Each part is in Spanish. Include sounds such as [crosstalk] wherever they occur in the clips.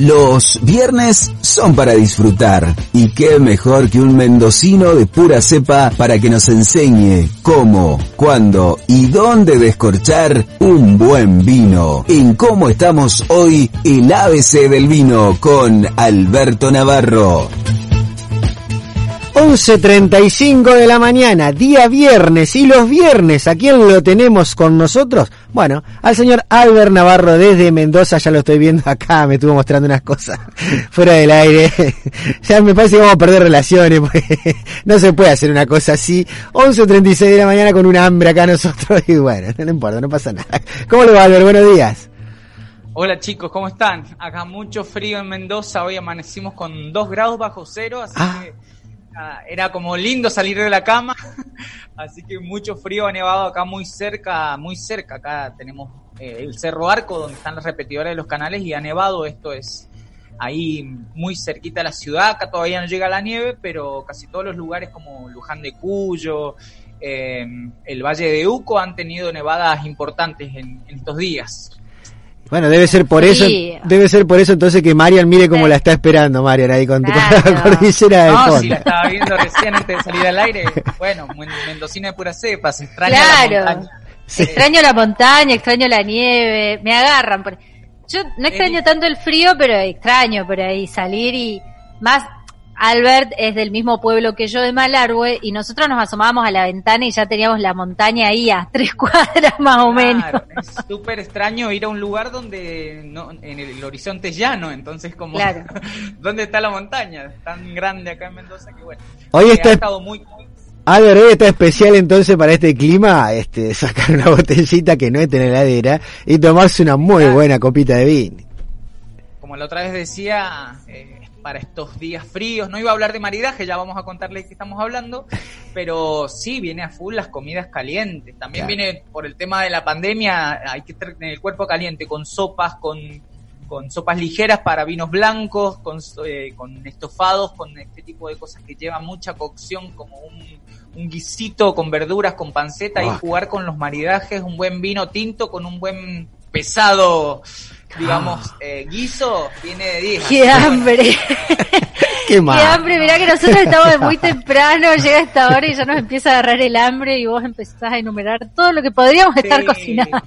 Los viernes son para disfrutar. Y qué mejor que un mendocino de pura cepa para que nos enseñe cómo, cuándo y dónde descorchar un buen vino. En cómo estamos hoy, el ABC del vino con Alberto Navarro. 11.35 de la mañana, día viernes, y los viernes, ¿a quién lo tenemos con nosotros? Bueno, al señor Albert Navarro desde Mendoza, ya lo estoy viendo acá, me estuvo mostrando unas cosas [laughs] fuera del aire. [laughs] ya me parece que vamos a perder relaciones, porque [laughs] no se puede hacer una cosa así. 11.36 de la mañana con un hambre acá nosotros, y bueno, no importa, no pasa nada. ¿Cómo le va Albert? Buenos días. Hola chicos, ¿cómo están? Acá mucho frío en Mendoza, hoy amanecimos con 2 grados bajo cero, así Ah. que era como lindo salir de la cama, [laughs] así que mucho frío ha nevado acá muy cerca, muy cerca, acá tenemos eh, el Cerro Arco donde están las repetidoras de los canales y ha nevado, esto es ahí muy cerquita de la ciudad, acá todavía no llega la nieve, pero casi todos los lugares como Luján de Cuyo, eh, el Valle de Uco han tenido nevadas importantes en, en estos días. Bueno, debe ser por eso, debe ser por eso entonces que Marian mire cómo la está esperando, Marian, ahí con, con la Claro. [laughs] cordillera de No, fondo. si la estaba viendo recién antes de salir al aire. Bueno, men- mendocina de pura cepa, se extraña la Claro. montaña. Extraño la montaña, extraño la nieve, me agarran. por- Yo no extraño tanto el frío, pero extraño por ahí salir y más. Albert es del mismo pueblo que yo de Malargüe y nosotros nos asomábamos a la ventana y ya teníamos la montaña ahí a [laughs] tres cuadras más o menos. Es súper extraño ir a un lugar donde no, en el, horizonte es llano, entonces como Claro. [laughs] ¿dónde está la montaña? Es tan grande acá en Mendoza que bueno. Hoy está- ha estado muy, muy- Albert, hoy está especial entonces para este clima, este, [laughs] sacar una botellita que no esté en la heladera y tomarse una muy Claro. buena copita de vino. como la otra vez decía, eh, para estos días fríos, no iba a hablar de maridaje, ya vamos a contarle qué estamos hablando, [laughs] pero sí, viene a full las comidas calientes. También Claro. viene por el tema de la pandemia, hay que estar en el cuerpo caliente, con sopas, con, con sopas ligeras para vinos blancos, con, eh, con estofados, con este tipo de cosas que llevan mucha cocción, como un, un guisito con verduras, con panceta, y Ah. jugar con los maridajes, un buen vino tinto con un buen pesado digamos, eh, guiso, viene de 10. ¡Qué hambre! [laughs] Qué ¡Qué mal. hambre! Mirá que nosotros estamos de muy temprano, llega esta hora y ya nos empieza a agarrar el hambre y vos empezás a enumerar todo lo que podríamos estar cocinando.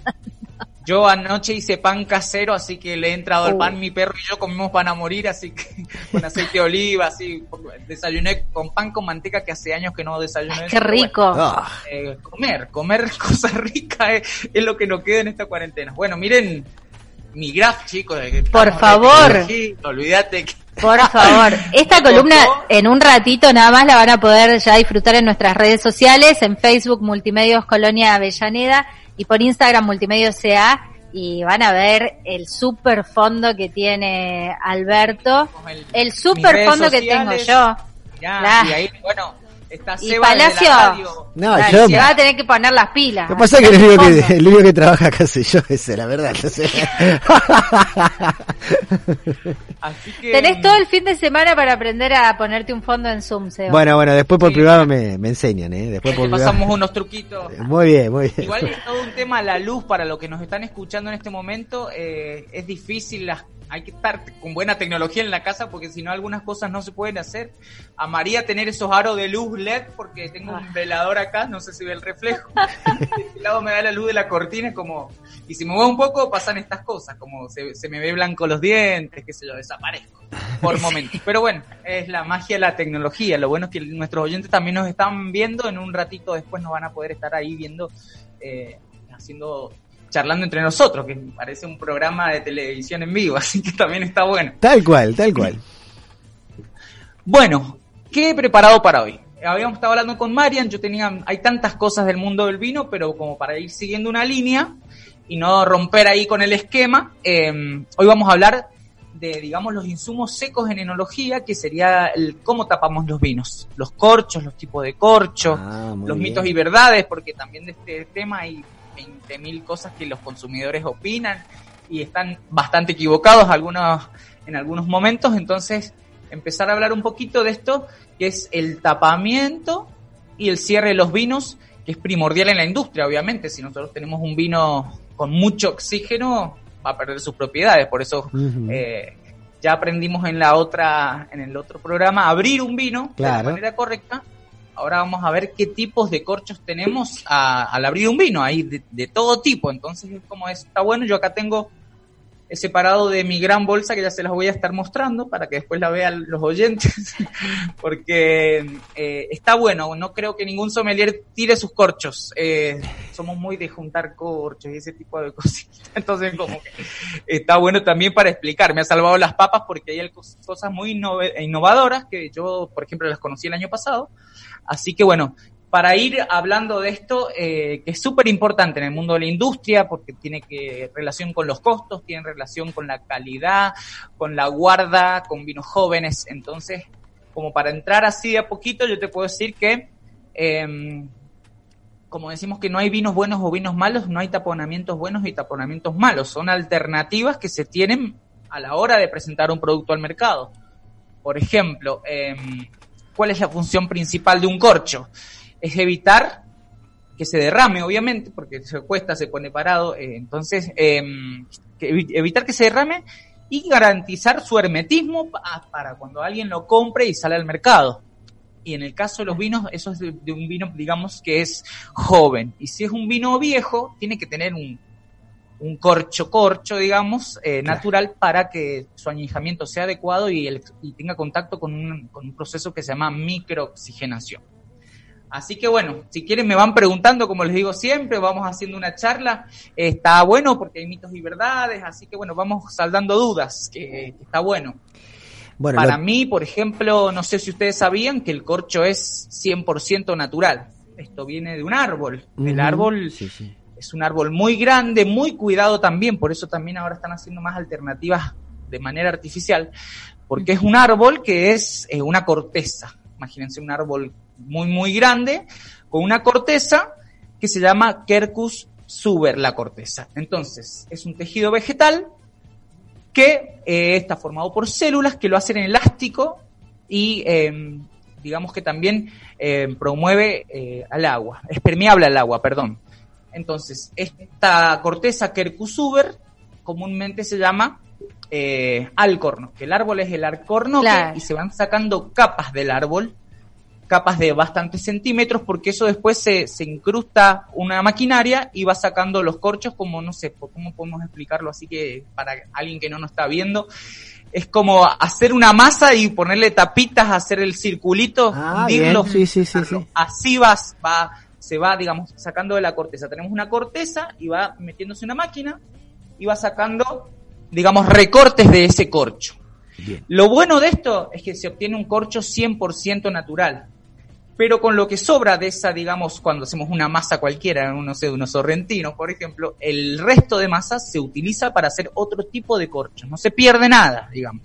Yo anoche hice pan casero, así que le he entrado al Oh. pan. Mi perro y yo comimos pan a morir, así que [laughs] con aceite de oliva, así. Desayuné con pan con manteca que hace años que no desayuné. ¡Qué rico! Ah, Eh, comer, comer [laughs] cosas ricas es, es lo que nos queda en esta cuarentena. Bueno, miren mi graph, chicos. de que Por favor. Olvídate que Por favor, [laughs] esta columna en un ratito nada más la van a poder ya disfrutar en nuestras redes sociales, en Facebook Multimedios Colonia Avellaneda y por Instagram Multimedios CA y van a ver el super fondo que tiene Alberto, el- super fondo que tengo yo. mirá, y ahí, bueno, está Y Seba desde Palacio. la radio. No, Dale, yo- se va a tener que poner las pilas. Lo que pasa es que el único que, el único que trabaja acá soy yo, ese, la verdad. Así que, Tenés todo el fin de semana para aprender a ponerte un fondo en Zoom, Seba. bueno, bueno, después por Sí. privado me, me enseñan, ¿eh? Después te por privado. pasamos unos truquitos. Muy bien, muy bien. Igual es todo un tema la luz para los que nos están escuchando en este momento. eh, es difícil, las, hay que estar con buena tecnología en la casa porque si no algunas cosas no se pueden hacer. A María tener esos aros de luz LED porque tengo Ah. un velador acá, no sé si ve el reflejo. este lado me da la luz de la cortina, es como... Y si me muevo un poco pasan estas cosas, como se, se me ve blanco los dientes, qué sé yo, desaparezco por [laughs] momentos. Pero bueno, es la magia de la tecnología. Lo bueno es que nuestros oyentes también nos están viendo. En un ratito después nos van a poder estar ahí viendo, eh, haciendo, charlando entre nosotros, que parece un programa de televisión en vivo, [laughs] así que también está bueno. Tal cual, tal cual. Bueno, ¿qué he preparado para hoy? Habíamos estado hablando con Marian, yo tenía, hay tantas cosas del mundo del vino, pero como para ir siguiendo una línea y no romper ahí con el esquema, eh, hoy vamos a hablar de, digamos, los insumos secos en enología, que sería el cómo tapamos los vinos, los corchos, los tipos de corcho, Ah, los bien. mitos y verdades, porque también de este tema hay 20.000 cosas que los consumidores opinan y están bastante equivocados algunos en algunos momentos, entonces empezar a hablar un poquito de esto, que es el tapamiento y el cierre de los vinos, que es primordial en la industria, obviamente, si nosotros tenemos un vino con mucho oxígeno, va a perder sus propiedades, por eso eh, ya aprendimos en la otra, en el otro programa, abrir un vino de la manera correcta. Ahora vamos a ver qué tipos de corchos tenemos a- al abrir un vino, hay de, todo tipo, entonces es como es, está bueno, yo acá tengo separado de mi gran bolsa que ya se las voy a estar mostrando para que después la vean los oyentes, [laughs] porque eh, está bueno, no creo que ningún sommelier tire sus corchos, eh, somos muy de juntar corchos y ese tipo de [laughs] cositas, entonces como que está bueno también para explicar, me ha salvado las papas porque hay cos- cosas muy innovadoras que yo, por ejemplo, las conocí el año pasado, así que bueno, para ir hablando de esto, eh, que es súper importante en el mundo de la industria, porque tiene que relación con los costos, tiene relación con la calidad, con la guarda, con vinos jóvenes. Entonces, como para entrar así de a poquito, yo te puedo decir que, eh, como decimos que no hay vinos buenos o vinos malos, no hay taponamientos buenos y taponamientos malos. Son alternativas que se tienen a la hora de presentar un producto al mercado. Por ejemplo, eh, ¿cuál es la función principal de un corcho? Es evitar que se derrame, obviamente, porque se cuesta, se pone parado, eh, entonces eh, que evi- evitar que se derrame y garantizar su hermetismo pa- para cuando alguien lo compre y sale al mercado. Y en el caso de los vinos, eso es de, de un vino, digamos, que es joven. Y si es un vino viejo, tiene que tener un, un corcho corcho, digamos, eh, Claro. natural para que su añejamiento sea adecuado y, el- y tenga contacto con un, con un proceso que se llama microoxigenación. Así que bueno, si quieren me van preguntando, como les digo siempre, vamos haciendo una charla. Está bueno porque hay mitos y verdades, así que bueno, vamos saldando dudas, que, que está bueno. Bueno, Para lo- mí, por ejemplo, no sé si ustedes sabían que el corcho es 100% natural. Esto viene de un árbol. El árbol Sí, sí. es un árbol muy grande, muy cuidado también, por eso también ahora están haciendo más alternativas de manera artificial, porque es un árbol que es eh, una corteza. Imagínense un árbol muy, muy grande, con una corteza que se llama Quercus suber, la corteza. Entonces, es un tejido vegetal que eh, está formado por células que lo hacen elástico y eh, digamos que también eh, promueve eh, al agua, es permeable al agua, perdón. Entonces, esta corteza Quercusuber comúnmente se llama eh, alcorno, que el árbol es el Claro. y se van sacando capas del árbol, capas de bastantes centímetros, porque eso después se, se incrusta una maquinaria y va sacando los corchos como, no sé, ¿cómo podemos explicarlo así que para alguien que no nos está viendo? Es como hacer una masa y ponerle tapitas, hacer el circulito, Ah, hundirlo. Sí, sí, sí. Así vas, va, se va, digamos, sacando de la corteza. Tenemos una corteza y va metiéndose una máquina y va sacando, digamos, recortes de ese corcho. Bien. Lo bueno de esto es que se obtiene un corcho 100% natural. Pero con lo que sobra de esa, digamos, cuando hacemos una masa cualquiera, no sé, unos sorrentinos, por ejemplo, el resto de masa se utiliza para hacer otro tipo de corchos. No se pierde nada, digamos.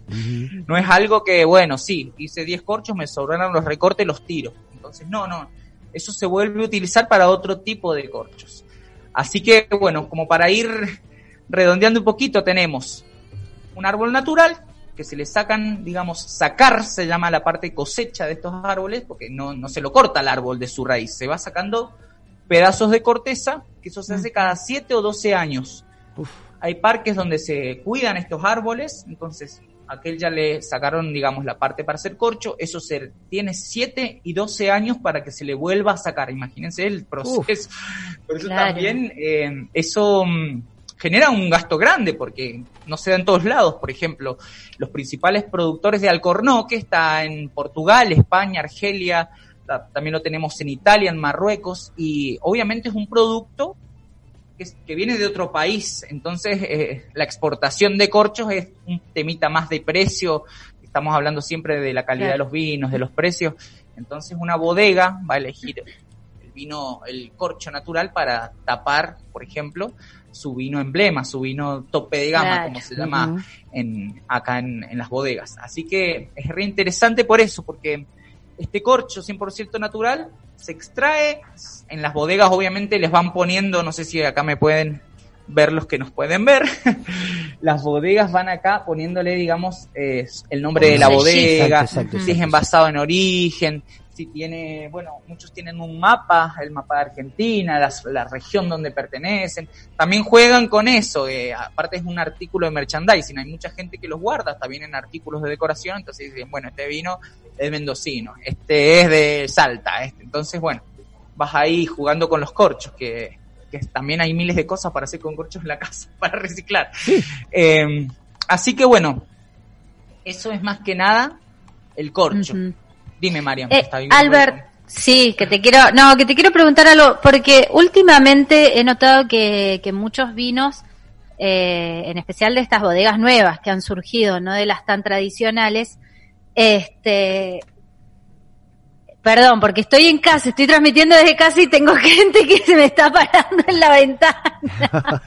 No es algo que, bueno, sí, hice 10 corchos, me sobraron los recortes, los tiro. Entonces, no, no. Eso se vuelve a utilizar para otro tipo de corchos. Así que, bueno, como para ir redondeando un poquito, tenemos un árbol natural que se le sacan, digamos, sacar se llama la parte cosecha de estos árboles, porque no, no se lo corta el árbol de su raíz, se va sacando pedazos de corteza, que eso se hace cada 7 o 12 años. Uf. Hay parques donde se cuidan estos árboles, entonces aquel ya le sacaron, digamos, la parte para hacer corcho, eso se tiene 7 y 12 años para que se le vuelva a sacar, imagínense el proceso. [laughs] Por eso Claro. también eh, eso mm, genera un gasto grande porque no se da en todos lados, por ejemplo, los principales productores de alcornoque está en Portugal, España, Argelia, ta- también lo tenemos en Italia, en Marruecos, y obviamente es un producto que, viene de otro país, entonces eh, la exportación de corchos es un temita más de precio, estamos hablando siempre de la calidad Claro. de los vinos, de los precios, entonces una bodega va a elegir el vino, el corcho natural para tapar, por ejemplo, su vino emblema, su vino tope de gama, como se llama en, acá en, en, las bodegas. Así que es re interesante por eso, porque este corcho 100% natural se extrae, en las bodegas obviamente les van poniendo, no sé si acá me pueden ver los que nos pueden ver, [laughs] las bodegas van acá poniéndole, digamos, eh, el nombre de la bodega, si es envasado en origen, si tiene, bueno, muchos tienen un mapa, el mapa de Argentina, la, región donde pertenecen, también juegan con eso, eh, aparte es un artículo de merchandising, hay mucha gente que los guarda, hasta vienen artículos de decoración, entonces dicen, bueno, este vino es mendocino, este es de Salta, este, entonces bueno, vas ahí jugando con los corchos, que, que también hay miles de cosas para hacer con corchos en la casa, [laughs] para reciclar. Em, así que bueno, eso es más que nada el corcho. Dime, Mariam. Eh, Albert, sí, que te quiero, no, que te quiero preguntar algo, porque últimamente he notado que, que muchos vinos, eh, en especial de estas bodegas nuevas que han surgido, no de las tan tradicionales, este, Perdón, porque estoy en casa, estoy transmitiendo desde casa y tengo [laughs] gente que se me está parando en la ventana.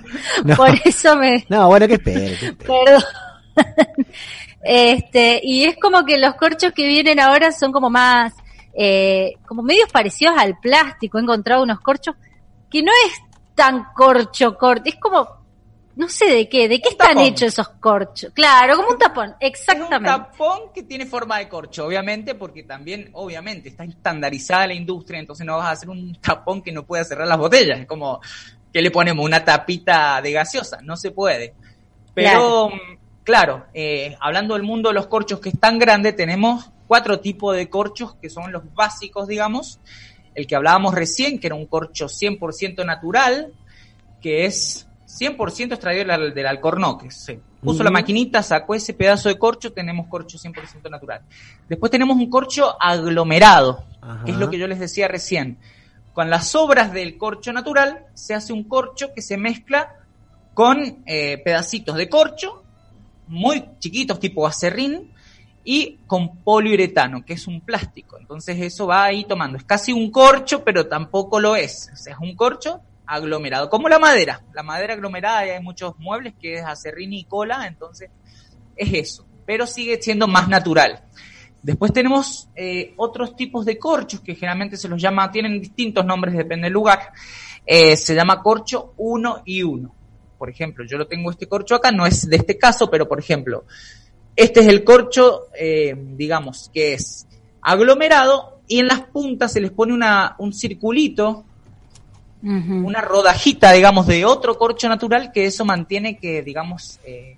[laughs] Por eso me... No, bueno, que espere. Perdón. Este, y es como que los corchos que vienen ahora son como más, eh, como medios parecidos al plástico. He encontrado unos corchos que no es tan corcho corto, es como, no sé de qué, de qué están hechos esos corchos. Claro, como un tapón, exactamente. un tapón que tiene forma de corcho, obviamente, porque también, obviamente, está estandarizada la industria, entonces no vas a hacer un tapón que no pueda cerrar las botellas. Es como, que le ponemos? Una tapita de gaseosa, no se puede. Pero, claro, eh, hablando del mundo de los corchos que es tan grande, tenemos cuatro tipos de corchos que son los básicos, digamos. El que hablábamos recién, que era un corcho 100% natural, que es 100% extraído del, del alcornoque. Se puso la maquinita, sacó ese pedazo de corcho, tenemos corcho 100% natural. Después tenemos un corcho aglomerado, que es lo que yo les decía recién. Con las sobras del corcho natural se hace un corcho que se mezcla con eh, pedacitos de corcho muy chiquitos tipo acerrín y con poliuretano, que es un plástico. Entonces eso va ahí tomando. Es casi un corcho, pero tampoco lo es. O sea, es un corcho aglomerado, como la madera. La madera aglomerada, hay muchos muebles que es acerrín y cola, entonces es eso. Pero sigue siendo más natural. Después tenemos eh, otros tipos de corchos que generalmente se los llama, tienen distintos nombres, depende del lugar. Eh, se llama corcho 1 y 1 por ejemplo, yo lo tengo este corcho acá, no es de este caso, pero por ejemplo, este es el corcho, eh, digamos, que es aglomerado y en las puntas se les pone una, un circulito, una rodajita, digamos, de otro corcho natural que eso mantiene que, digamos, eh,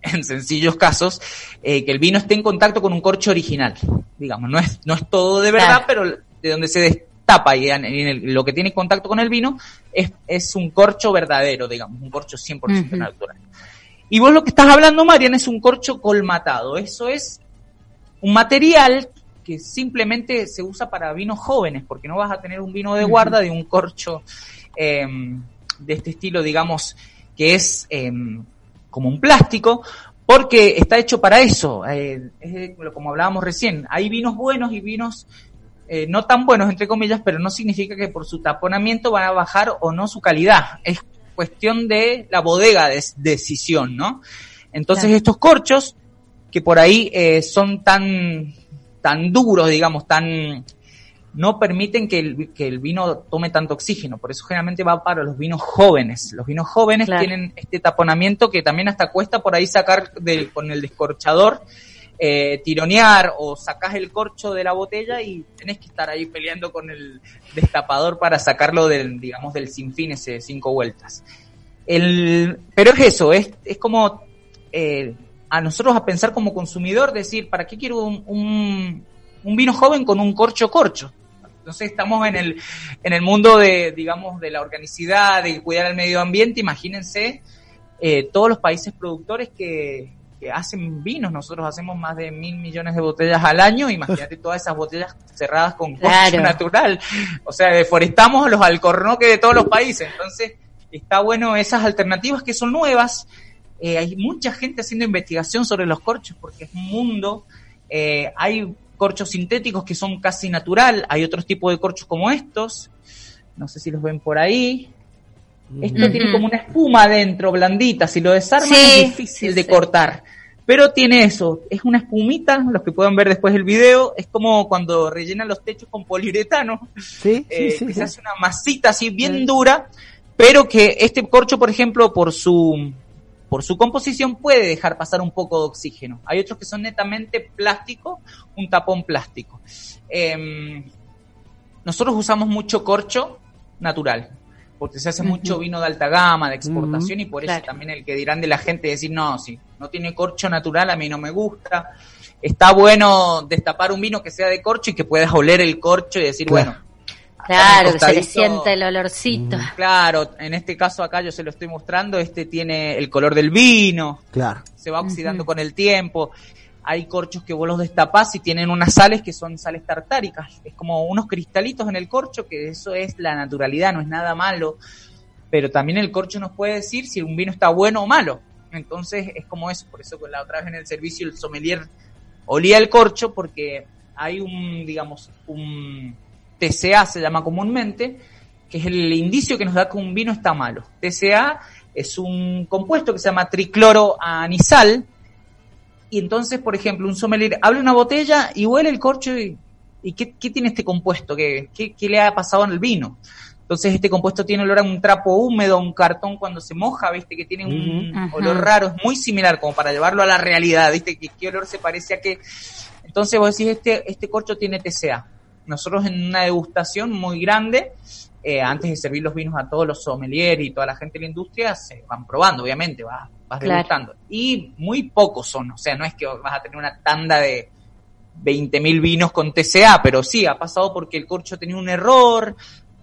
en, sencillos casos, eh, que el vino esté en contacto con un corcho original. Digamos, no es, no es todo de verdad, pero de donde se, tapa y en, lo que tiene contacto con el vino es, es un corcho verdadero, digamos, un corcho 100% natural. Y vos lo que estás hablando, Marian, es un corcho colmatado. Eso es un material que simplemente se usa para vinos jóvenes, porque no vas a tener un vino de guarda de un corcho em, de este estilo, digamos, que es em, como un plástico, porque está hecho para eso. Eh, como hablábamos recién, hay vinos buenos y vinos eh, no tan buenos, entre comillas, pero no significa que por su taponamiento van a bajar o no su calidad. Es cuestión de la bodega de decisión, ¿no? Entonces estos corchos, que por ahí eh, son tan, tan duros, digamos, tan, no permiten que el, que el, vino tome tanto oxígeno, por eso generalmente va para los vinos jóvenes. Los vinos jóvenes tienen este taponamiento que también hasta cuesta por ahí sacar con el descorchador eh, tironear o sacás el corcho de la botella y tenés que estar ahí peleando con el destapador para sacarlo del, digamos, del sinfín ese cinco vueltas. El, pero es eso, es, es como eh, a nosotros a pensar como consumidor, decir, ¿para qué quiero un, un, vino joven con un corcho corcho? Entonces estamos en el, en el mundo de, digamos, de la organicidad, de cuidar el medio ambiente, imagínense eh, todos los países productores que, que hacen vinos. Nosotros hacemos más de mil millones de botellas al año. Imagínate todas esas botellas cerradas con claro. natural. O sea, deforestamos los alcornoques de todos los países. Entonces, está bueno esas alternativas que son nuevas. Eh, hay mucha gente haciendo investigación sobre los corchos porque es un mundo. Eh, hay corchos sintéticos que son casi natural, hay otros tipos de corchos como estos, no sé si los ven por ahí. Esto tiene como una espuma adentro, blandita, si lo desarman Sí, es difícil sí, de sí. cortar. Pero tiene eso, es una espumita, los que puedan ver después el video, es como cuando rellenan los techos con poliuretano, Sí, eh, sí, sí. que sí. se hace una masita así bien dura, pero que este corcho, por ejemplo, por su por su composición puede dejar pasar un poco de oxígeno. Hay otros que son netamente plástico, un tapón plástico. Em, nosotros usamos mucho corcho natural, porque se hace mucho vino de alta gama, de exportación, y por eso claro. también el que dirán de la gente decir, no, si no tiene corcho natural, a mí no me gusta. Está bueno destapar un vino que sea de corcho y que puedas oler el corcho y decir, Claro. bueno, Claro, que se le siente el olorcito. Claro, en este caso acá yo se lo estoy mostrando, este tiene el color del vino, Claro. se va oxidando con el tiempo. Hay corchos que vos los destapás y tienen unas sales que son sales tartáricas. Es como unos cristalitos en el corcho, que eso es la naturalidad, no es nada malo. Pero también el corcho nos puede decir si un vino está bueno o malo. Entonces es como eso. Por eso con la otra vez en el servicio el sommelier olía el corcho porque hay un, digamos, un TCA se llama comúnmente, que es el indicio que nos da que un vino está malo. TCA es un compuesto que se llama tricloroanisal, y entonces, por ejemplo, un sommelier abre una botella y huele el corcho y, ¿y qué, qué tiene este compuesto? ¿Qué, qué, qué le ha pasado en el vino? Entonces este compuesto tiene olor a un trapo húmedo, a un cartón cuando se moja, viste que tiene un olor raro, es muy similar como para llevarlo a la realidad, viste que qué olor se parece a qué. Entonces vos decís, este, este corcho tiene TCA. Nosotros en una degustación muy grande, eh, antes de servir los vinos a todos los sommeliers y toda la gente de la industria, se van probando, obviamente, vas, vas Claro. degustando. Y muy pocos son, o sea, no es que vas a tener una tanda de 20.000 vinos con TCA, pero sí, ha pasado porque el corcho tenía un error,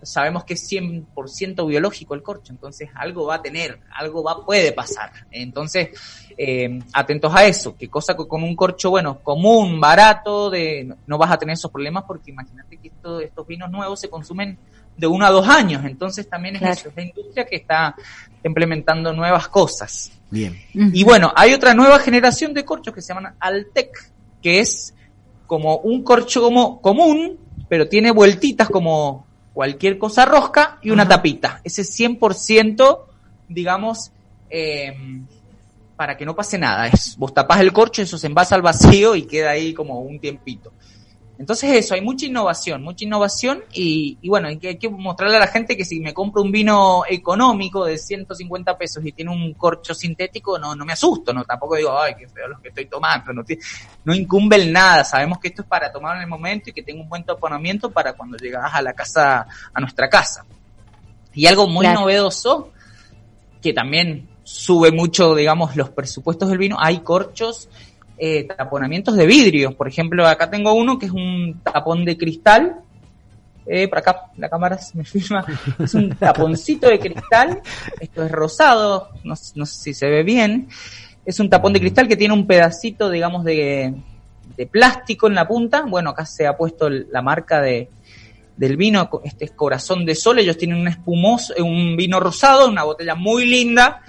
sabemos que es 100% biológico el corcho, entonces algo va a tener, algo va puede pasar. Entonces, eh, atentos a eso, que cosa con un corcho, bueno, común, barato, de no vas a tener esos problemas porque imagínate que esto- estos vinos nuevos se consumen de uno a dos años, entonces también es Claro. eso, es la industria que está implementando nuevas cosas. Bien. Y bueno, hay otra nueva generación de corchos que se llaman Altec, que es como un corcho como común, pero tiene vueltitas como cualquier cosa rosca y una Ajá. tapita. Ese es 100%, digamos, eh, para que no pase nada. Es, vos tapás el corcho, eso se envasa al vacío y queda ahí como un tiempito. Entonces eso, hay mucha innovación, mucha innovación y, y bueno, hay que, hay que mostrarle a la gente que si me compro un vino económico de 150 pesos y tiene un corcho sintético, no, no me asusto, no tampoco digo, ay, qué feo los que estoy tomando, no, no incumbe el nada, sabemos que esto es para tomar en el momento y que tenga un buen taponamiento para cuando llegas a la casa, a nuestra casa. Y algo muy Claro. novedoso, que también sube mucho, digamos, los presupuestos del vino, hay corchos eh, taponamientos de vidrio. Por ejemplo, acá tengo uno que es un tapón de cristal. Eh, por acá la cámara se me filma. Es un taponcito de cristal. Esto es rosado. No, no sé si se ve bien. Es un tapón de cristal que tiene un pedacito, digamos, de, de plástico en la punta. Bueno, acá se ha puesto la marca de, del vino. Este es Corazón de Sol. Ellos tienen un espumoso, un vino rosado, una botella muy linda,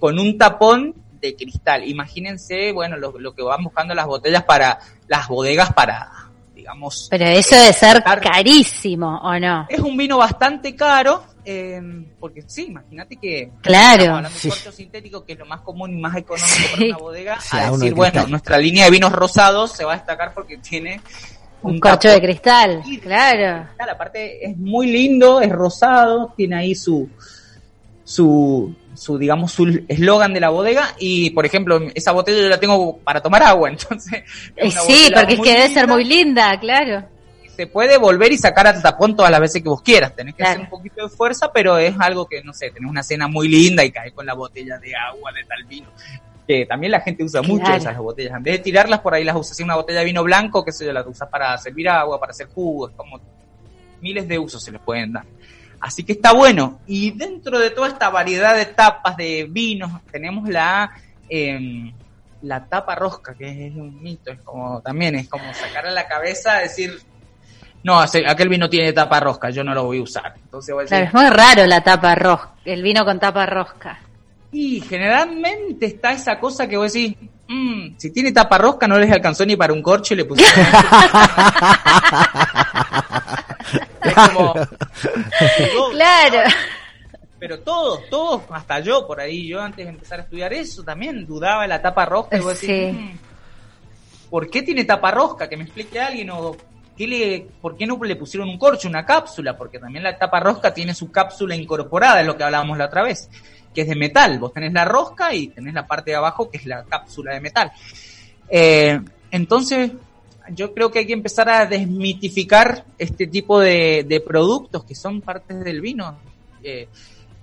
con un tapón de cristal. Imagínense, bueno, lo, lo que van buscando las botellas para las bodegas para, digamos. Pero eso debe ser carísimo, ¿o no? Es un vino bastante caro, eh, porque sí, imagínate que Claro. estamos hablando Sí. de corcho sintético, que es lo más común y más económico Sí. para una bodega, Sí, a decir, de bueno, cristal. nuestra línea de vinos rosados se va a destacar porque tiene Un corcho tapón de cristal, y- claro. Aparte es muy lindo, es rosado, tiene ahí su, su, su digamos, su eslogan de la bodega y, por ejemplo, esa botella yo la tengo para tomar agua, [laughs] entonces... es Eh, sí, porque es que debe ser muy linda, claro. se puede volver y sacar al tapón todas las veces que vos quieras. Tenés que Claro. hacer un poquito de fuerza, pero es algo que, no sé, tenés una cena muy linda y caes con la botella de agua de tal vino. Que también la gente usa mucho esas botellas. En vez de tirarlas por ahí, las usas. Una botella de vino blanco, que yo, las usas para servir agua, para hacer jugos, como miles de usos se les pueden dar. Así que está bueno. Y dentro de toda esta variedad de tapas de vinos, tenemos la em, la tapa rosca, que es un mito, es como también es como sacar a la cabeza, decir, no, aquel vino tiene tapa rosca, yo no lo voy a usar. Entonces voy a decir, Claro, es muy raro la tapa rosca, el vino con tapa rosca. y generalmente está esa cosa que vos decís, mm, si tiene tapa rosca no les alcanzó ni para un corcho y le pusieron [laughs] [laughs] [laughs] es como [laughs] Claro. pero todos, todos, hasta yo por ahí, yo antes de empezar a estudiar eso también dudaba de la tapa rosca y vos decís, Sí. "Mm, ¿por qué tiene tapa rosca? Que me explique alguien o ¿qué le, ¿por qué no le pusieron un corcho, una cápsula? Porque también la tapa rosca tiene su cápsula incorporada, es lo que hablábamos la otra vez, que es de metal. Vos tenés la rosca y tenés la parte de abajo que es la cápsula de metal. Eh, entonces, yo creo que hay que empezar a desmitificar este tipo de, de productos que son partes del vino. Eh,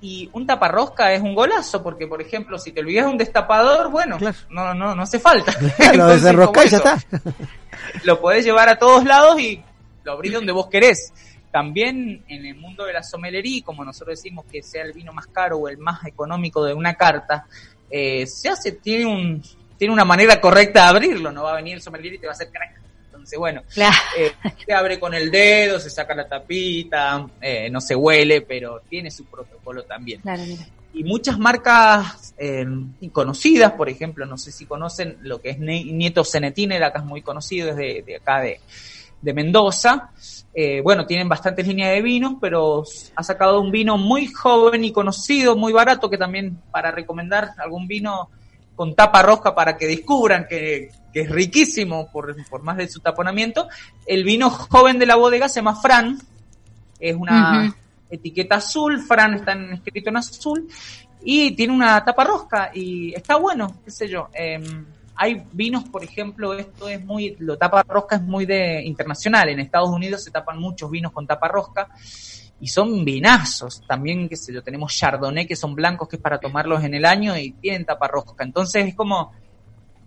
y un taparrosca es un golazo, porque por ejemplo, si te olvidas de un destapador, bueno, Claro. no, no, no hace falta. [laughs] lo Entonces, y ya como está. [laughs] Lo podés llevar a todos lados y lo abrís donde vos querés. También en el mundo de la somelería, como nosotros decimos que sea el vino más caro o el más económico de una carta, eh, se hace, tiene un, tiene una manera correcta de abrirlo, no va a venir el sommelier y te va a hacer crack. Entonces, bueno, Claro. eh, se abre con el dedo, se saca la tapita, eh, no se huele, pero tiene su protocolo también. Claro, mira. Y muchas marcas eh, conocidas, por ejemplo, no sé si conocen lo que es Nieto Cenetiner, acá es muy conocido, es de, de acá de, de Mendoza. Eh, bueno, tienen bastantes líneas de vinos, pero ha sacado un vino muy joven y conocido, muy barato, que también para recomendar algún vino con tapa rosca para que descubran que, que es riquísimo por, por más de su taponamiento. El vino joven de la bodega se llama Fran, es una etiqueta azul, Fran está en- escrito en azul, y tiene una tapa rosca y está bueno, qué sé yo. Eh, hay vinos, por ejemplo, esto es muy, lo tapa rosca es muy de internacional. En Estados Unidos se tapan muchos vinos con tapa rosca y son vinazos. También, qué sé yo, tenemos Chardonnay que son blancos que es para tomarlos en el año y tienen tapa rosca. Entonces es como,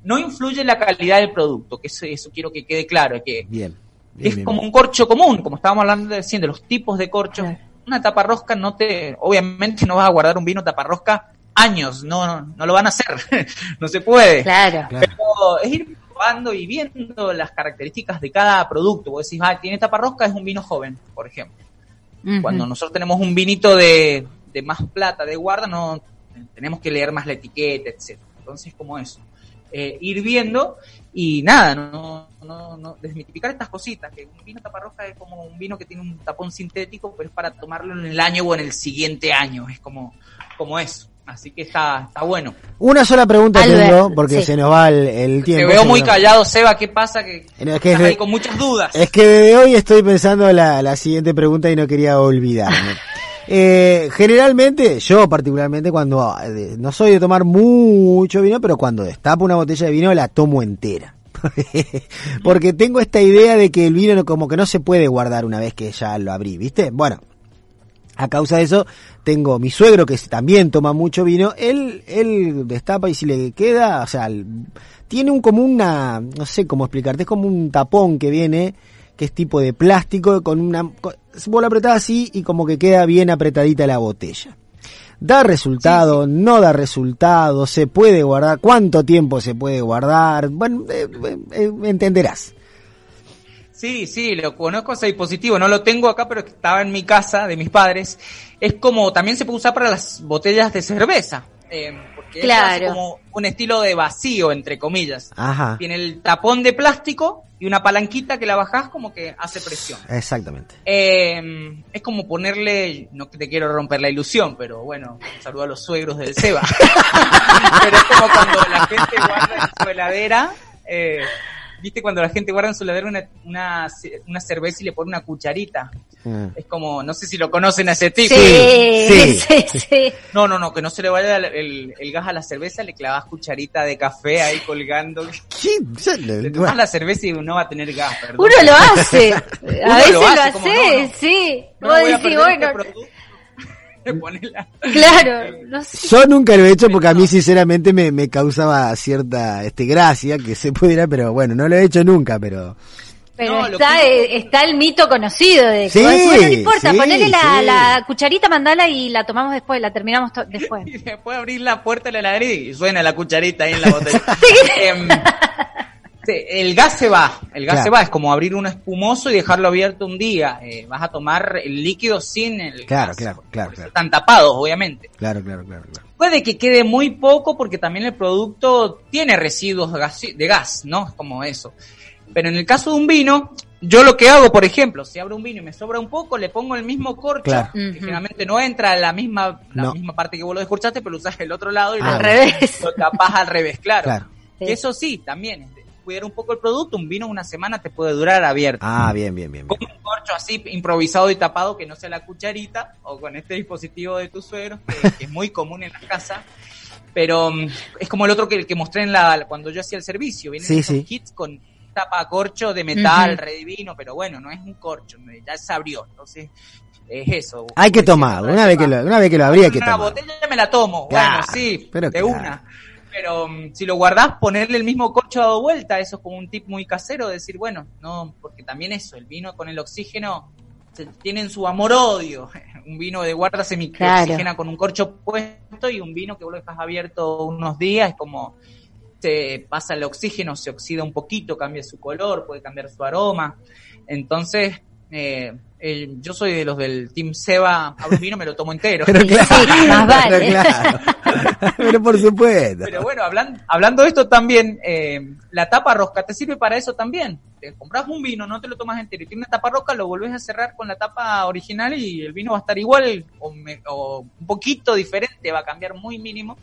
no influye la calidad del producto, que eso, eso quiero que quede claro, que Bien. bien, es bien, como bien. un corcho común, como estábamos hablando recién de los tipos de corchos. Una taparrosca no te, obviamente no vas a guardar un vino taparrosca años, no, no, no lo van a hacer, [laughs] no se puede. Claro. Claro. Pero es ir probando y viendo las características de cada producto. Vos decís, ah, tiene taparrosca, es un vino joven, por ejemplo. Cuando nosotros tenemos un vinito de, de más plata, de guarda, no tenemos que leer más la etiqueta, etcétera. Entonces, como eso. Eh, ir viendo y nada, no, no, no, desmitificar estas cositas, que un vino taparroja es como un vino que tiene un tapón sintético, pero es para tomarlo en el año o en el siguiente año, es como, como eso. Así que está, está bueno. Una sola pregunta Albert, tengo, porque sí. se nos va el, el Te tiempo. veo muy callado, Seba, ¿qué pasa? Que No, es que estás es- ahí con muchas dudas. Es que desde hoy estoy pensando la, la siguiente pregunta y no quería olvidarme. [laughs] Eh, generalmente, yo particularmente cuando eh, no soy de tomar mucho vino, pero cuando destapo una botella de vino la tomo entera. [laughs] Porque tengo esta idea de que el vino no- como que no se puede guardar una vez que ya lo abrí, ¿viste? Bueno, a causa de eso, tengo mi suegro que también toma mucho vino, él, él destapa y si le queda, o sea, tiene un como una, no sé cómo explicarte, es como un tapón que viene, que es tipo de plástico, con una, con- vos lo apretás así y como que queda bien apretadita la botella. Da resultado, no da resultado, se puede guardar, cuánto tiempo se puede guardar, bueno, eh, eh, eh, entenderás. Sí, sí, lo conozco ese dispositivo, no lo tengo acá, pero estaba en mi casa de mis padres. Es como, también se puede usar para las botellas de cerveza. eh, porque es Claro. así como un estilo de vacío, entre comillas. Ajá, Tiene el tapón de plástico y una palanquita que la bajás como que hace presión. exactamente. Eh, es como ponerle, no que te quiero romper la ilusión, pero bueno, un saludo a los suegros del Seba. [laughs] pero es como cuando la gente guarda en su heladera, eh, viste cuando la gente guarda en su heladera una, una, ce- una cerveza y le pone una cucharita. Ah. Es como, no sé si lo conocen a ese tipo. Sí, Sí. sí, sí. [laughs] No, no, no, que no se le vaya el, el- el gas a la cerveza, le clavas cucharita de café ahí colgando. ¿Qué? Le- tomas la cerveza y no va a tener gas, perdón. Uno lo hace. [laughs] A Uno veces lo lo hace, como, no, no. sí. No Vos decís, perder bueno, este [laughs] producto. Le pone la- claro, no sé. Yo nunca lo he hecho porque a mí sinceramente me, me causaba cierta este gracia que se pudiera, pero bueno, no lo he hecho nunca, pero Pero No, está, que- eh, está el mito conocido de que Sí, bueno, no importa, sí, ponele la, sí. la cucharita, mandala y la tomamos después, la terminamos después. [laughs] Y después abrir la puerta de la heladería y suena la cucharita ahí en la botella. [laughs] Em, sí, el gas se va, el gas Claro. se va, es como abrir un espumoso y dejarlo abierto un día. Eh, vas a tomar el líquido sin el Claro, gas. claro, claro, claro. Están tapados, obviamente. claro, claro, claro, claro. puede que quede muy poco porque también el producto tiene residuos de gas, de gas, ¿no? Como eso. Pero en el caso de un vino, yo lo que hago, por ejemplo, si abro un vino y me sobra un poco, le pongo el mismo corcho, Claro. que Ujú. generalmente no entra la misma, la No. misma parte que vos lo descorchaste, pero lo usás el otro lado y Ah, lo, Al revés. lo tapás al revés, claro. Claro. Sí. Que eso sí, también, cuidar un poco el producto, un vino una semana te puede durar abierto. Ah, bien, bien, bien. bien. Con un corcho así improvisado y tapado que no sea la cucharita o con este dispositivo de tu suegro, que, que es muy común en la casa. Pero mm, es como el otro que, que mostré en la, cuando yo hacía el servicio. Vienen Sí, esos sí. kits con tapa corcho de metal, Ujú. re divino, pero bueno, no es un corcho, ya se abrió. Entonces, es eso. Hay que tomarlo. Una vez que lo, una vez que lo abrí hay que una tomarlo. botella ya me la tomo. Claro, bueno, sí, pero de claro. una. Pero mm, si lo guardás, ponerle el mismo corcho dado vuelta, eso es como un tip muy casero, decir, bueno, no, porque también eso, el vino con el oxígeno se- tienen su amor-odio. [laughs] Un vino de guarda se Claro. con un corcho puesto y un vino que vos lo dejas abierto unos días es como se pasa el oxígeno, se oxida un poquito, cambia su color, puede cambiar su aroma. Entonces, eh, eh, yo soy de los del Team Seba, abro un vino, me lo tomo entero. [laughs] Pero claro, Sí, [laughs] más vale. pero claro. Pero por supuesto. Pero bueno, hablan- hablando de esto también, eh, la tapa rosca te sirve para eso también. Te compras un vino, no te lo tomas entero y tiene una tapa rosca, lo volvés a cerrar con la tapa original y el vino va a estar igual o, me- o un poquito diferente, va a cambiar muy mínimo.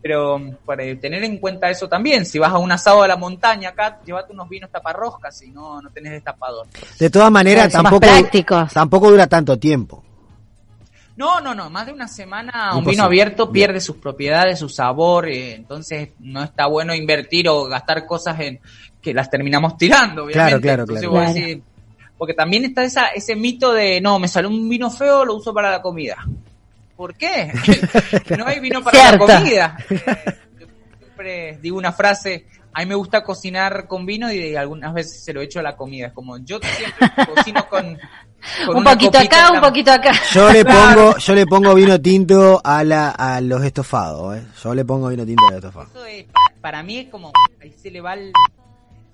Pero um, para tener en cuenta eso también, si vas a un asado a la montaña acá, llévate unos vinos taparroscas si no, no tenés destapador. De todas maneras, tampoco, tampoco dura tanto tiempo. No, no, no, más de una semana un vino abierto pierde sus propiedades, su sabor, eh, entonces no está bueno invertir o gastar cosas en que las terminamos tirando, obviamente. Claro, claro, claro. porque también está esa, ese mito de, no, me salió un vino feo, lo uso para la comida. ¿Por qué? [laughs] no hay vino para Cierto. la comida. Eh, yo siempre digo una frase, a mí me gusta cocinar con vino y algunas veces se lo echo a la comida. Es como, yo siempre cocino con... Un poquito acá, un poquito acá. Yo le [laughs] pongo, yo le pongo vino tinto a la, a los estofados, ¿eh? Yo le pongo vino tinto a los estofados. Eso es, para mí es como, ahí se le va el,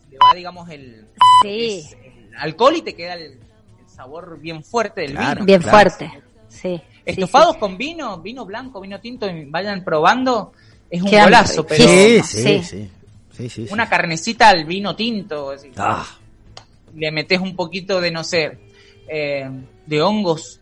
se le va digamos el, Sí. es el alcohol y te queda el, el sabor bien fuerte del Claro. vino. Bien Claro. fuerte. Sí. Estofados sí. con vino, vino blanco, vino tinto, y vayan probando, es un Quedan golazo, pero Sí, Sí. sí, sí. Sí, sí, sí. una carnecita al vino tinto, así, Ah, le metes un poquito de, no sé, eh, de hongos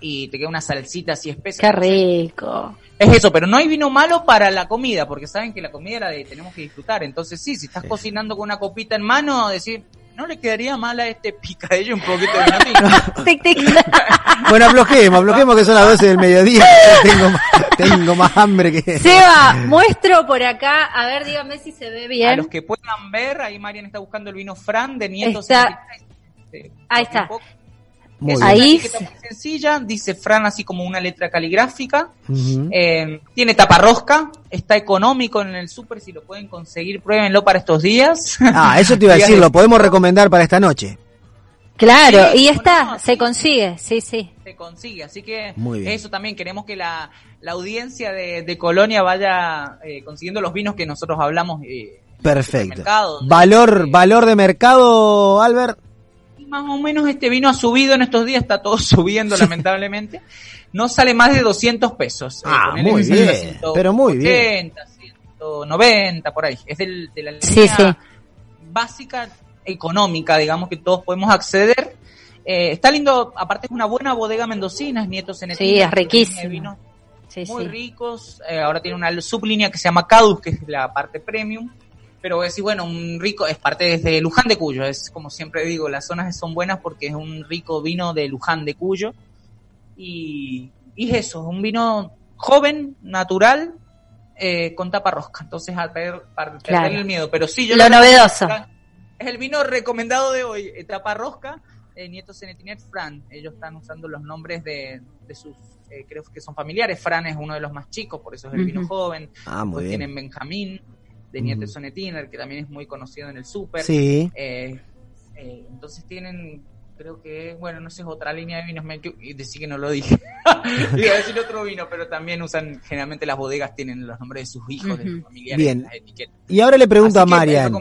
y te queda una salsita así espesa. Qué rico. Es eso, pero no hay vino malo para la comida, porque saben que la comida la de, tenemos que disfrutar. Entonces sí, si estás Sí. cocinando con una copita en mano, decir, no le quedaría mal a este picadillo un poquito de [laughs] vino tinto. Tic, tic. [laughs] Bueno, aflojemos, aflojemos que son las 12 del mediodía. [laughs] tengo, más, tengo más hambre que... Seba, muestro por acá. A ver, dígame si se ve A bien. los que puedan ver, ahí Marian está buscando el vino Fran de Nietos. Está- 73. Ahí está. Muy Es bien. una Ahí etiqueta muy sencilla, dice Fran así como una letra caligráfica. Eh, tiene taparrosca, está económico en el súper, si lo pueden conseguir, pruébenlo para estos días. Ah, eso te iba a [laughs] decir, de lo podemos recomendar para esta noche. Claro, Sí, y ¿cómo está, no? se Sí. consigue, sí, sí. se consigue. Así que Muy bien. eso también queremos que la, la audiencia de, de Colonia vaya eh, consiguiendo los vinos que nosotros hablamos. eh, Perfecto. supermercados. Valor, Eh, valor de mercado, Albert. Más o menos este vino ha subido en estos días, está todo [laughs] subiendo lamentablemente. No sale más de 200 pesos. Eh, Ah, ponele muy bien, pero muy bien. 180, 190, por ahí. Es del, de la línea Sí, sí. básica, económica, digamos, que todos podemos acceder. Eh, está lindo, aparte es una buena bodega mendocina, es Nieto Cenetina. Sí, es riquísimo. vinos Sí, muy sí. ricos. eh, ahora tiene una sublínea que se llama Cadus, que es la parte premium. Pero voy a decir, bueno, un rico, es parte desde Luján de Cuyo. Es como siempre digo, las zonas son buenas porque es un rico vino de Luján de Cuyo. Y, y es eso, un vino joven, natural, eh, con tapa rosca. Entonces, a perder, para Claro. el miedo. Pero sí, yo Lo lo- novedoso. Es el vino recomendado de hoy, eh, tapa rosca, eh, Nieto Cenetinet Fran. Ellos están usando los nombres de, de sus, eh, creo que son familiares. Fran es uno de los más chicos, por eso es el vino Ujú. joven. Ah, muy Después bien. tienen Benjamín, de Nieto Ujú. Sonetiner, que también es muy conocido en el súper. Sí. Eh, eh, entonces tienen, creo que, bueno, no sé, es otra línea de vinos, me decí que no lo dije. [laughs] Iba a decir otro vino, pero también usan, generalmente las bodegas tienen los nombres de sus hijos, de sus familiares, Bien. en las etiquetas. Y ahora le pregunto Así a Marian.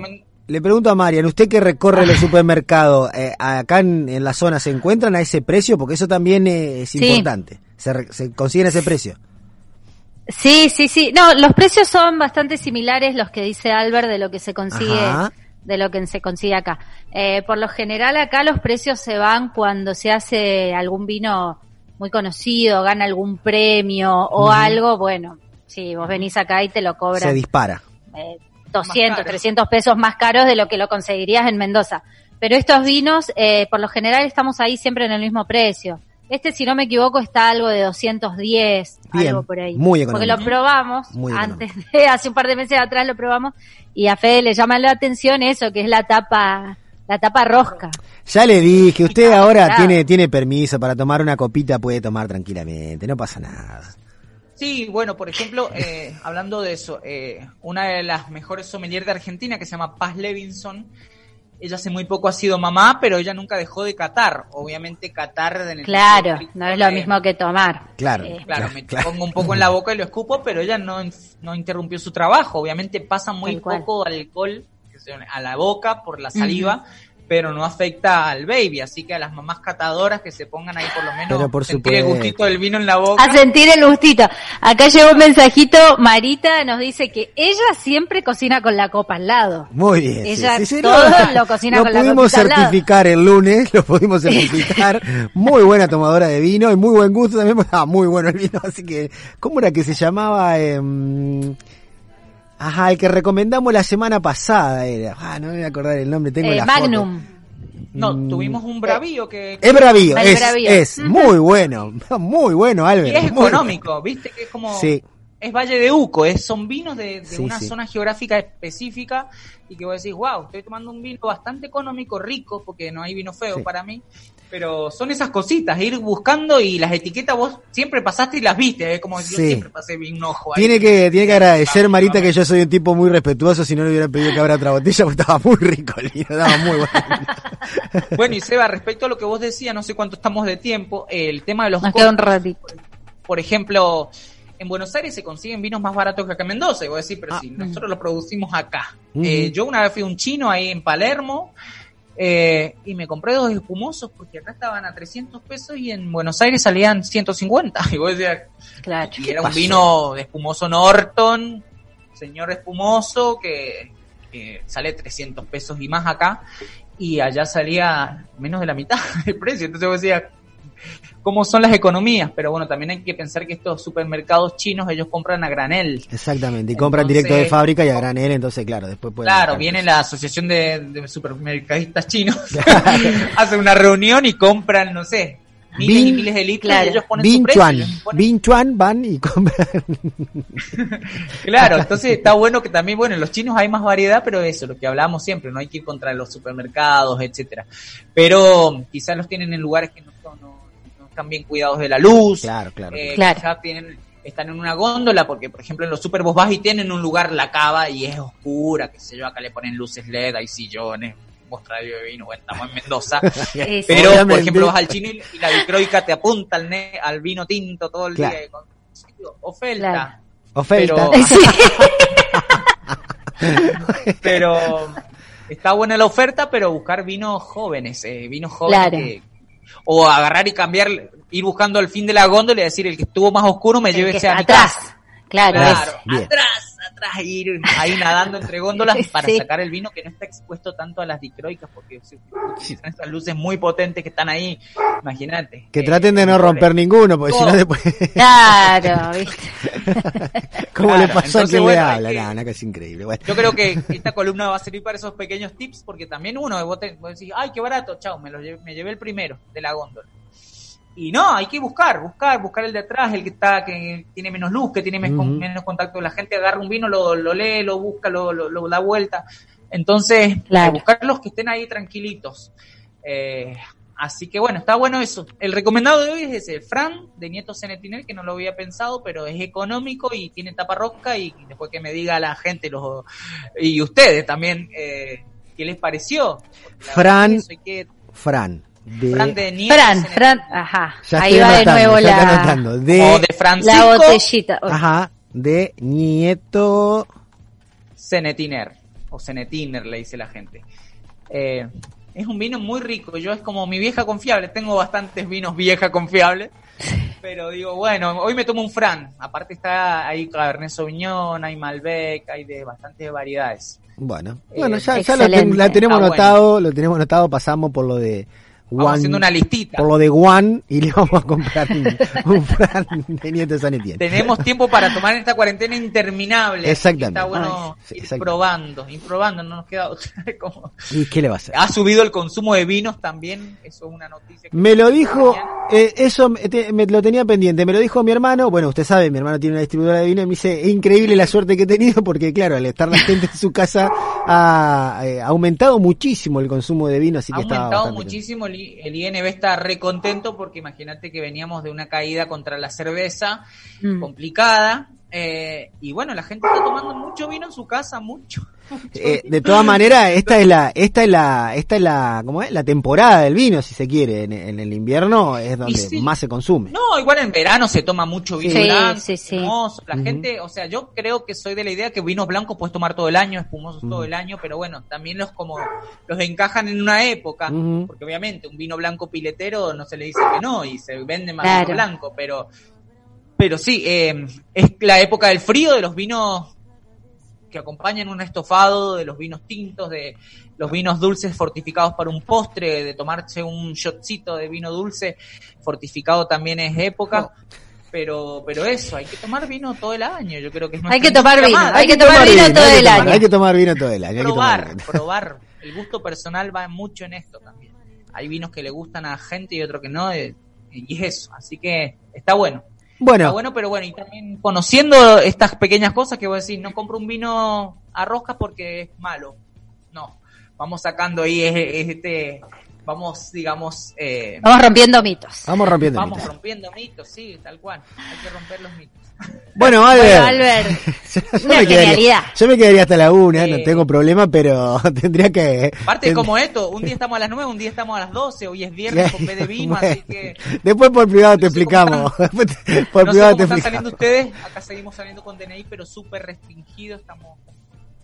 Le pregunto a Marian, usted que recorre los supermercados, eh, acá en, en la zona, ¿se encuentran a ese precio? Porque eso también eh, es Sí. importante. ¿Se, re- se consiguen ese precio? Sí, sí, sí. No, los precios son bastante similares los que dice Albert de lo que se consigue, Ajá. de lo que se consigue acá. Eh, por lo general acá los precios se van cuando se hace algún vino muy conocido, gana algún premio o algo, bueno, si vos venís acá y te lo Se cobran dispara. eh, 200, caro. 300 pesos más caros de lo que lo conseguirías en Mendoza. Pero estos vinos, eh, por lo general, estamos ahí siempre en el mismo precio. Este, si no me equivoco, está algo de 210, Bien, algo por ahí. muy Porque económico. lo probamos, Muy antes de, [laughs] hace un par de meses atrás lo probamos, y a Fede le llama la atención eso, que es la tapa, la tapa rosca. Ya le dije, usted ahora claro. tiene, tiene permiso para tomar una copita, puede tomar tranquilamente, no pasa nada. Sí, bueno, por ejemplo, eh, [laughs] hablando de eso, eh, una de las mejores sommeliers de Argentina que se llama Paz Levinson, ella hace muy poco ha sido mamá, pero ella nunca dejó de catar. Obviamente catar en el Claro, no es lo de- mismo que tomar. Claro. Eh, Claro, Claro, me claro. pongo un poco en la boca y lo escupo, pero ella no, no interrumpió su trabajo. Obviamente pasa muy poco alcohol que se- a la boca por la saliva, pero no afecta al baby. Así que a las mamás catadoras que se pongan ahí por lo menos Pero por sentir el supuesto. gustito del vino en la boca. A sentir el gustito. Acá llegó un mensajito, Marita nos dice que ella siempre cocina con la copa al lado. Muy bien. Ella sí, todo no, lo cocina lo con la pudimos copita al lado. certificar el lunes, lo pudimos [laughs] certificar. muy buena tomadora de vino y muy buen gusto también. [laughs] Ah, muy bueno el vino, así que, ¿cómo era que se llamaba? Em, ajá, el que recomendamos la semana pasada era. Ah, no me voy a acordar el nombre, tengo Eh, la Magnum. No, Mm. tuvimos un bravío que... Es bravío, El es, Bravío. es muy bueno, [laughs] muy bueno, Y Albert. es económico, ¿viste? Que es como... Sí. Es Valle de Uco, es, son vinos de, de Sí, una sí. zona geográfica específica y que vos decís, wow, estoy tomando un vino bastante económico, rico, porque no hay vino feo Sí. para mí, pero son esas cositas, ir buscando y las etiquetas vos siempre pasaste y las viste, es como yo siempre pasé un ojo ahí. Tiene que, tiene que agradecer, Marita, que yo soy un tipo muy respetuoso, si no le hubiera pedido que abra otra botella, porque estaba muy rico el vino, estaba muy bueno. [laughs] Bueno, y Seba, respecto a lo que vos decías, no sé cuánto estamos de tiempo, el tema de los Nos queda un ratito. por ejemplo, en Buenos Aires se consiguen vinos más baratos que acá en Mendoza. Y voy a decir, pero Ah. si nosotros los producimos acá. Eh, yo una vez fui a un chino ahí en Palermo eh, y me compré dos espumosos porque acá estaban a 300 pesos y en Buenos Aires salían 150. [laughs] Y vos decías, Claro. y era un pasó? vino de espumoso Norton, señor espumoso, que, que sale 300 pesos y más acá. Y allá salía menos de la mitad [laughs] del precio. Entonces vos decías, ¿cómo son las economías? Pero bueno, también hay que pensar que estos supermercados chinos, ellos compran a granel. Exactamente, y compran Entonces- directo de fábrica y a granel, entonces claro, después pueden Claro, viene la asociación de, de supermercadistas chinos, [laughs] [laughs] hace una reunión y compran, no sé, miles y miles de litros claro. y ellos ponen su Bin precio. Chuan, ponen- Bin Chuan van y compran. [laughs] Claro, entonces está bueno que también, bueno, en los chinos hay más variedad, pero eso, lo que hablábamos siempre, no hay que ir contra los supermercados, etcétera. Pero quizás los tienen en lugares que no, son- no, no están bien cuidados de la luz. Claro, claro. eh, Claro. Quizás tienen, están en una góndola, porque por ejemplo en los super vos vas y tienen un lugar la cava y es oscura, qué sé yo, acá le ponen luces LED, hay sillones, mostrario de vino, bueno, estamos en Mendoza. [laughs] Pero, por ejemplo, vas al chino y, la dicroica te apunta al, ne- al vino tinto todo el Claro. día. y con- oferta. Claro. Oferta. Pero- [laughs] Sí. [laughs] pero está buena la oferta, pero buscar vinos jóvenes, eh, vinos jóvenes Claro. que- o agarrar y cambiar, ir buscando al fin de la góndola y decir el que estuvo más oscuro me El lleve que ese a está mi atrás. casa. Claro, Bien. Atrás, ir ahí nadando entre góndolas [laughs] para Sí. sacar el vino que no está expuesto tanto a las dicroicas, porque si utilizan estas luces muy potentes que están ahí, imagínate. Que eh, traten de no romper ninguno, porque si no después... Claro, ¿viste? [laughs] ¿Cómo Claro, le pasó a entonces, quien le bueno, hay habla? que- No, no, que es increíble. Bueno. Yo creo que esta columna va a servir para esos pequeños tips, porque también uno, vos, te, vos decís, ay, qué barato, chao, me, lo me llevé el primero de la góndola. Y no, hay que buscar, buscar, buscar el de atrás, el que está, que tiene menos luz, que tiene mes- Ujú. menos contacto. La gente agarra un vino, lo, lo lee, lo busca, lo, lo, lo da vuelta. Entonces, Claro. eh, buscar los que estén ahí tranquilitos. Eh, así que bueno, está bueno eso. El recomendado de hoy es ese, Fran, de Nieto Cenetiner, que no lo había pensado, pero es económico y tiene tapa rosca y después que me diga la gente los y ustedes también eh, qué les pareció. Fran, que que- Fran. De... Fran de Nieto Fran, ajá. Ya Ahí va de nuevo la, anotando. o De... Francisco la botellita. Ajá, de Nieto... Cenetiner o Cenetiner le dice la gente. Eh, es un vino muy rico, yo es como mi vieja confiable, tengo bastantes vinos vieja confiable. [laughs] Pero digo, bueno, hoy me tomo un Fran. Aparte está ahí Cabernet Sauvignon, hay Malbec, hay de bastantes variedades. Bueno, Eh, bueno, ya, ya lo ten- la tenemos Está anotado, lo tenemos anotado, pasamos por lo de Vamos haciendo una listita. por lo de Juan y le vamos a comprar un, [laughs] Fran de Nieto San Etienne. Tenemos tiempo para tomar esta cuarentena interminable. Exactamente. Está bueno Ay, ir probando, ir probando, no nos queda otra. [laughs] Como- ¿Y qué le va a hacer? Ha subido el consumo de vinos también, eso es una noticia. que- Me lo dijo, eh, eso me, te- me lo tenía pendiente, me lo dijo mi hermano, bueno, usted sabe, mi hermano tiene una distribuidora de vino y me dice, increíble la suerte que he tenido porque claro, al estar la [laughs] gente en su casa ha eh, aumentado muchísimo el consumo de vino, así ha que está aumentado muchísimo, el, I- el INB está re contento porque imagínate que veníamos de una caída contra la cerveza Mm. complicada eh, y bueno, la gente está tomando mucho vino en su casa, mucho. mucho Eh, de todas maneras, [laughs] esta es la, esta es la, esta es la, ¿cómo es? La temporada del vino, si se quiere. En, en el invierno es donde sí. más se consume. No, igual en verano se toma mucho vino Sí, blanco, sí, sí. espumoso. La gente, o sea, yo creo que soy de la idea que vinos blancos puedes tomar todo el año, espumosos todo el año, pero bueno, también los como los encajan en una época, porque obviamente un vino blanco piletero no se le dice que no y se vende más Claro. vino blanco, pero pero sí, eh, es la época del frío de los vinos que acompañan un estofado, de los vinos tintos, de los vinos dulces fortificados para un postre, de tomarse un shotcito de vino dulce fortificado también es época. Pero, pero eso, hay que tomar vino todo el año, yo creo que es Hay que tomar vino, hay que tomar vino todo el tomar, año. Hay que tomar vino todo el año. hay que tomar probar, probar. El gusto personal va mucho en esto también. Hay vinos que le gustan a gente y otros que no, eh, y es eso. Así que está bueno. Bueno, bueno, pero bueno, y también conociendo estas pequeñas cosas que voy a decir, no compro un vino a rosca porque es malo. No, vamos sacando ahí es- es este, vamos, digamos, eh, Vamos rompiendo mitos. vamos rompiendo. vamos mitos. rompiendo mitos, sí, tal cual. Hay que romper los mitos. [laughs] Bueno, Albert. Bueno, Albert, [laughs] yo, una me quedaría, yo me quedaría hasta la una, no tengo problema, pero [laughs] tendría que. Aparte ten- como esto, un día estamos a las 9, un día estamos a las 12, hoy es viernes con P de vino, Bueno, así que... Después por privado te No explicamos. Por no sé privado cómo te están saliendo ustedes, acá seguimos saliendo con DNI, pero súper restringido, estamos...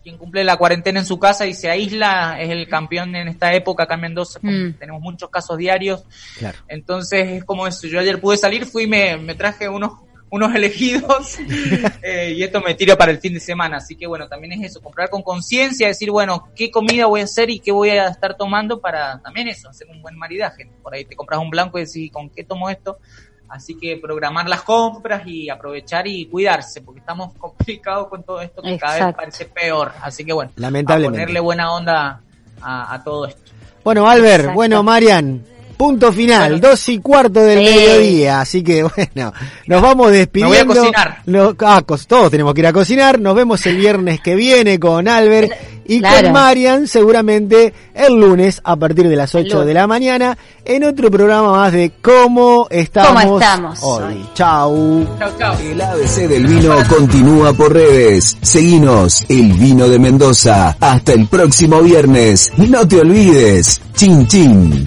Quien cumple la cuarentena en su casa y se aísla es el campeón en esta época acá en Mendoza, porque Mm. tenemos muchos casos diarios, Claro. entonces es como eso, yo ayer pude salir, fui y me, me traje unos [laughs] unos elegidos [laughs] eh, y esto me tira para el fin de semana, así que bueno, también es eso, comprar con conciencia, decir, bueno, qué comida voy a hacer y qué voy a estar tomando para también eso, hacer un buen maridaje, por ahí te compras un blanco y decís, ¿con qué tomo esto? Así que programar las compras y aprovechar y cuidarse, porque estamos [laughs] complicados con todo esto que cada vez parece peor. Así que bueno, a Lamentablemente. ponerle buena onda a, a todo esto. Bueno, Albert, Exacto. bueno, Marian, punto final, Bueno. dos y cuarto del Sí. mediodía, así que [laughs] bueno, nos vamos despidiendo. Me voy a cocinar. No- ah, todos tenemos que ir a cocinar, nos vemos el viernes que viene con Albert y Claro. con Marian seguramente el lunes a partir de las 8 lunes. de la mañana en otro programa más de cómo estamos, ¿Cómo estamos hoy. hoy? Chau. Chao. El ABC del vino continúa por redes. Seguinos, El Vino de Mendoza. Hasta el próximo viernes. No te olvides. Chin chin.